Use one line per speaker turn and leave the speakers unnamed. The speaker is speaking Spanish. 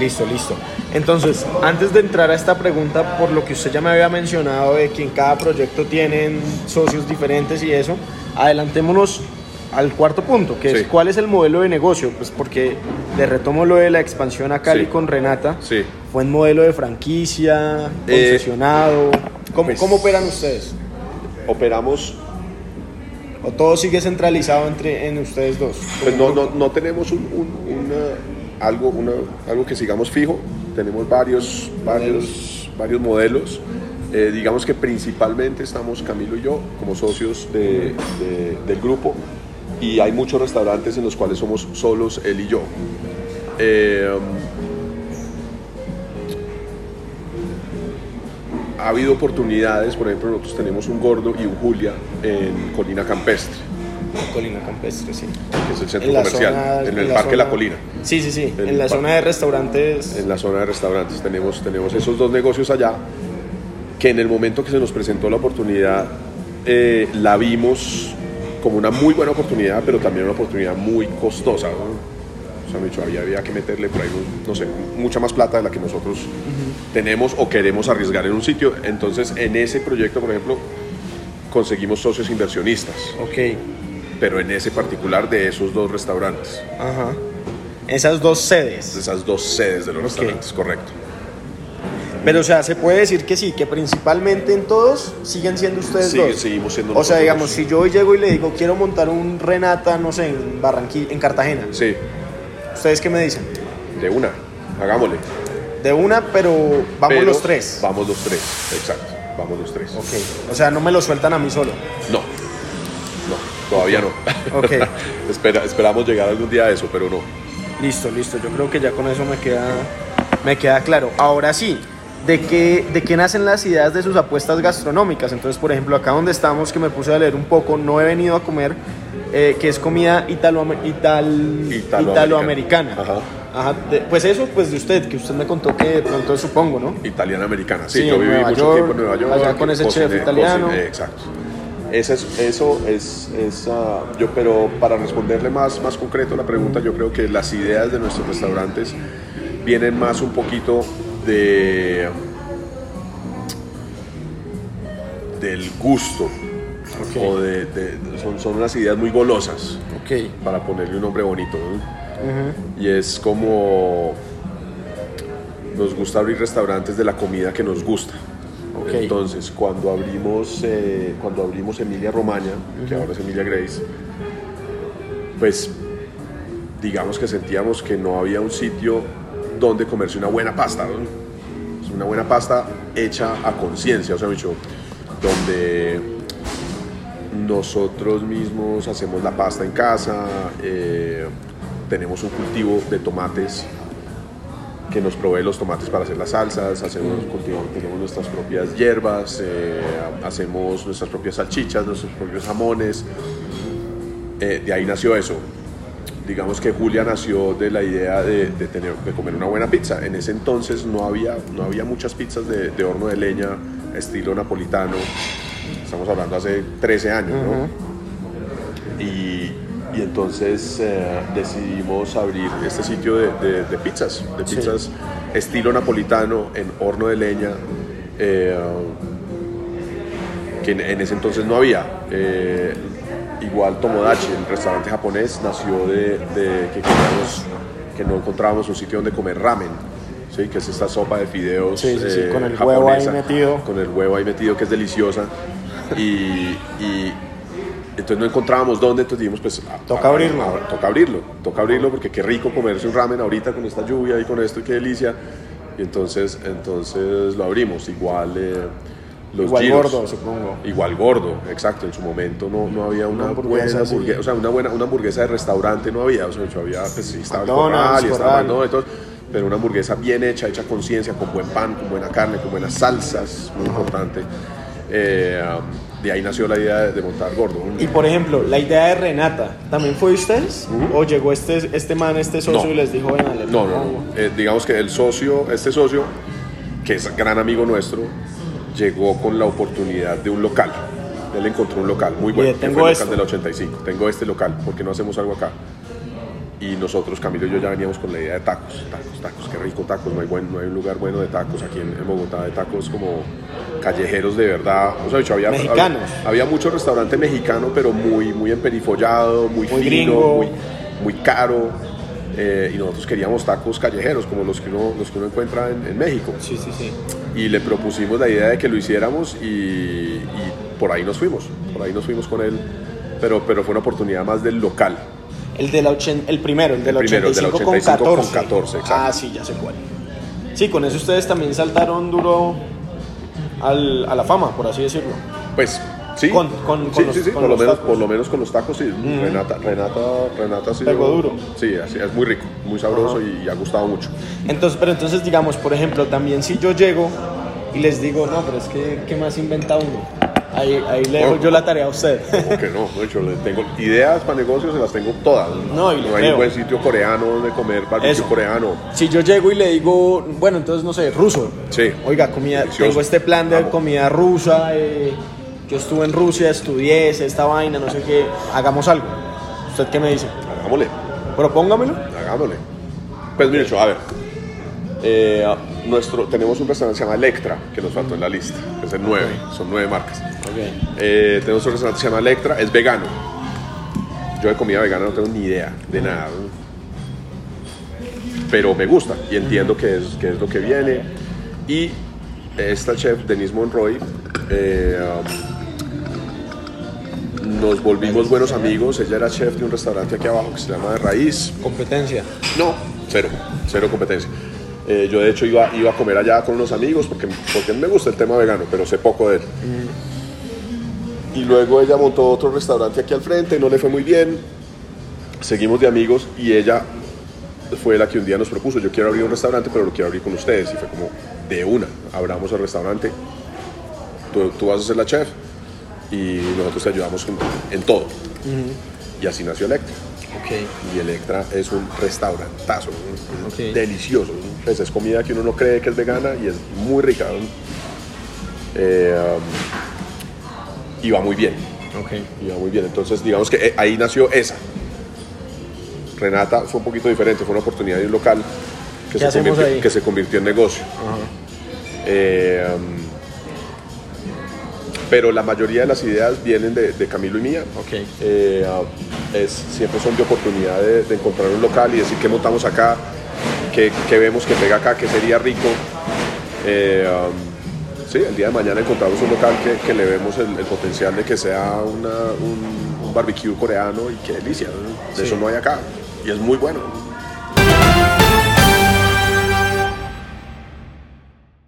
Listo, listo. Entonces, antes de entrar a esta pregunta, por lo que usted ya me había mencionado de que en cada proyecto tienen socios diferentes y eso, adelantémonos al cuarto punto, que
Sí.
es cuál es el modelo de negocio. Pues porque le retomo lo de la expansión a Cali
Sí.
con Renata.
Sí.
¿Fue en modelo de franquicia,
Eh,
concesionado? ¿Cómo,
pues-
cómo operan ustedes?
Operamos,
¿O todo sigue centralizado entre en ustedes dos?
pues no, no, no tenemos un, un- una- algo, una- algo que sigamos fijo, tenemos varios, varios, varios modelos. Eh, digamos que principalmente estamos Camilo y yo como socios de- de- del grupo y hay muchos restaurantes en los cuales somos solos él y yo. Eh, ha habido oportunidades, por ejemplo, nosotros tenemos un gordo y un Julia en Colina Campestre,
Colina Campestre, sí.
que es el centro
En la
comercial,
zona-
en
en
el
la
Parque La
zona-
Colina,
Sí, sí, sí.
En
En la zona de restaurantes.
en la zona de restaurantes. Tenemos, tenemos esos dos negocios allá, que en el momento que se nos presentó la oportunidad, eh, la vimos como una muy buena oportunidad, pero también una oportunidad muy costosa. ¿no? O sea, me dicho, había, había que meterle por ahí, no sé, mucha más plata de la que nosotros tenemos o queremos arriesgar en un sitio. Entonces, en ese proyecto, por ejemplo, conseguimos socios inversionistas,
Ok.
Pero en ese particular de esos dos restaurantes,
Ajá. Esas dos sedes.
de esas dos sedes de los restaurantes, correcto.
Pero, o sea, se puede decir que sí, que principalmente en todos siguen siendo ustedes
Sí,
dos.
seguimos siendo
O sea,
nosotros
digamos, si yo hoy llego y le digo, quiero montar un Renata, no sé, en Barranquilla, en Cartagena.
Sí,
¿Ustedes qué me dicen?
de una, hagámosle.
De una, pero vamos
Pero
los tres.
Vamos los tres, exacto, vamos los tres.
Ok. O sea, no me lo sueltan a mí solo.
No, todavía no.
Ok.
Espera, esperamos llegar algún día a eso, pero no.
Listo, listo. Yo creo que ya con eso me queda, me queda claro. Ahora sí, ¿de qué, ¿de qué nacen las ideas de sus apuestas gastronómicas? Entonces, por ejemplo, acá donde estamos, que me puse a leer un poco, no he venido a comer, eh, que es comida italo, ital,
Italoamericana.
italoamericana.
Ajá.
Ajá, de- pues eso, pues de usted, que usted me contó que de pronto supongo, ¿no?
Italiana americana. Sí,
Sí,
yo viví
Nueva
mucho
York,
tiempo en Nueva York.
allá con ese chef
cociné-
italiano.
cociné, exacto. Esa es- eso es, es, ah, yo, pero para responderle más, más concreto la pregunta, yo creo que las ideas de nuestros restaurantes vienen más un poquito de del gusto o de, de- son, son unas ideas muy golosas
Ok.
para ponerle un nombre bonito y es como nos gusta abrir restaurantes de la comida que nos gusta. Entonces, cuando abrimos, eh, cuando abrimos Emilia Romagna, que ahora es Emilia Grace, pues digamos que sentíamos que no había un sitio donde comerse una buena pasta, una buena pasta hecha a conciencia, o sea, dicho, donde nosotros mismos hacemos la pasta en casa, eh, tenemos un cultivo de tomates que nos provee los tomates para hacer las salsas, hacemos, cultivamos, tenemos nuestras propias hierbas, eh, hacemos nuestras propias salchichas, nuestros propios jamones. Eh, de ahí nació eso. Digamos que Julia nació de la idea de, de tener, de comer una buena pizza. En ese entonces no había, no había muchas pizzas de, de horno de leña, estilo napolitano. Estamos hablando hace 13 años, ¿no? y, y entonces eh, decidimos abrir este sitio de, de- de pizzas, de
Sí.
pizzas estilo napolitano en horno de leña, eh, que en, en ese entonces no había. Eh, igual Tomodachi, el restaurante japonés, nació de, de que queríamos, que no encontrábamos un sitio donde comer ramen. ¿sí? que es esta sopa de fideos
Sí, sí, sí, con el huevo ahí metido.
con el huevo ahí metido que es deliciosa y, y entonces no encontrábamos dónde, entonces dijimos pues a-
Toca
a-
abrirlo.
a- toca abrirlo, toca abrirlo porque qué rico comerse un ramen ahorita con esta lluvia y con esto y qué delicia y entonces, entonces lo abrimos, igual eh, los
Igual
gyros.
gordo, supongo.
Igual gordo, exacto. En su momento no, no había una,
Una hamburguesa
buena hamburguesa, o sea, una buena una hamburguesa de restaurante no había, o sea, había, pues sí, estaba el
McDonald's,
corral y estaba no, todo, pero una hamburguesa bien hecha, hecha con conciencia, con buen pan, con buena carne, con buenas salsas, muy importante. Eh, um, de ahí nació la idea de, montar gordo.
Y por ejemplo, la idea de Renata, ¿también fue de ustedes? ¿O llegó este, este man, este socio
No.
y les dijo, venga,
No, no,
pongo"?
no. Eh, digamos que el socio, este socio, que es gran amigo nuestro, llegó con la oportunidad de un local. Él encontró un local muy bueno,
tengo esto.
local del 85. Tengo este local, ¿por qué no hacemos algo acá? Y nosotros, Camilo y yo, ya veníamos con la idea de tacos, tacos, tacos, qué rico tacos, no hay, buen, no hay un lugar bueno de tacos aquí en, en Bogotá, de tacos como callejeros de verdad. O sea, dicho, había, había, había mucho restaurante mexicano, pero muy, muy emperifollado, muy,
Muy
fino,
gringo.
muy, muy caro. eh, y nosotros queríamos tacos callejeros, como los que uno, los que uno encuentra en, en México.
Sí, sí, sí.
Y le propusimos la idea de que lo hiciéramos y, y por ahí nos fuimos, por ahí nos fuimos con él. Pero, pero fue una oportunidad más del local.
El, de la ochen- el primero, el
primero, el del
85,
85
con
con
14.
14, exacto.
Ah, sí, ya sé cuál. Sí, con eso ustedes también saltaron duro al- a la fama, por así decirlo.
Pues sí,
Con- con-
sí,
con los-
sí, sí, por, lo
los
menos,
tacos.
por lo menos con los tacos, sí. Renata, Renata, Renata sí.
Pegó duro.
Sí, es muy rico, muy sabroso
Ajá.
y, y ha gustado mucho.
Entonces, pero entonces, digamos, por ejemplo, también si yo llego y les digo, no, pero es que, ¿qué más inventa uno? Ahí, ahí le dejo
No.
yo la tarea a usted.
Como que no, de hecho, le tengo ideas para negocios, se las tengo todas.
No, y le
no hay un buen sitio coreano donde comer barbecue coreano.
si yo llego y le digo, bueno, entonces, no sé, ruso.
Sí.
Oiga, comida,
Delicioso.
tengo este plan de comida rusa. eh, yo estuve en Rusia, estudié esta vaina, no sé qué. Hagamos algo. ¿Usted qué me dice?
Hagámosle.
Propóngamelo.
Hagámosle. Pues mire, a ver. eh, nuestro, tenemos un restaurante que se llama Electra, que nos faltó en la lista. Es el 9, son 9 marcas. Eh, tenemos un restaurante que se llama Electra, es vegano. Yo de comida vegana no tengo ni idea de nada. Pero me gusta y entiendo que es, que es lo que viene. Y esta chef, Denise Monroy, eh, um, nos volvimos buenos amigos. Ella era chef de un restaurante aquí abajo que se llama De Raíz.
Competencia.
No, cero, cero competencia. Eh, yo de hecho iba, iba a comer allá con unos amigos porque, porque me gusta el tema vegano, pero sé poco de él. Y luego ella montó otro restaurante aquí al frente, no le fue muy bien. Seguimos de amigos y ella fue la que un día nos propuso, yo quiero abrir un restaurante, pero lo quiero abrir con ustedes. Y fue como, de una, abramos el restaurante, tú, tú vas a ser la chef y nosotros te ayudamos en, en todo. Y así nació Electra.
Ok.
Y Electra es un restaurantazo, delicioso. Pues es comida que uno no cree que es vegana y es muy rica. Eh, um, y va muy bien,
Ok.
y va muy bien. Entonces, digamos que eh, ahí nació esa. Renata fue un poquito diferente, fue una oportunidad de un local que,
¿Qué
se, convirtió,
ahí?
que se convirtió en negocio. Eh, pero la mayoría de las ideas vienen de, de Camilo y mía. Eh, uh, es, siempre son de oportunidad de, de encontrar un local y decir qué montamos acá, qué, qué vemos que pega acá, qué sería rico. Eh, um, sí, el día de mañana encontramos un local que, que le vemos el, el potencial de que sea una- un, un barbecue coreano y qué delicia. ¿no? De
Sí.
eso no hay acá y es muy bueno.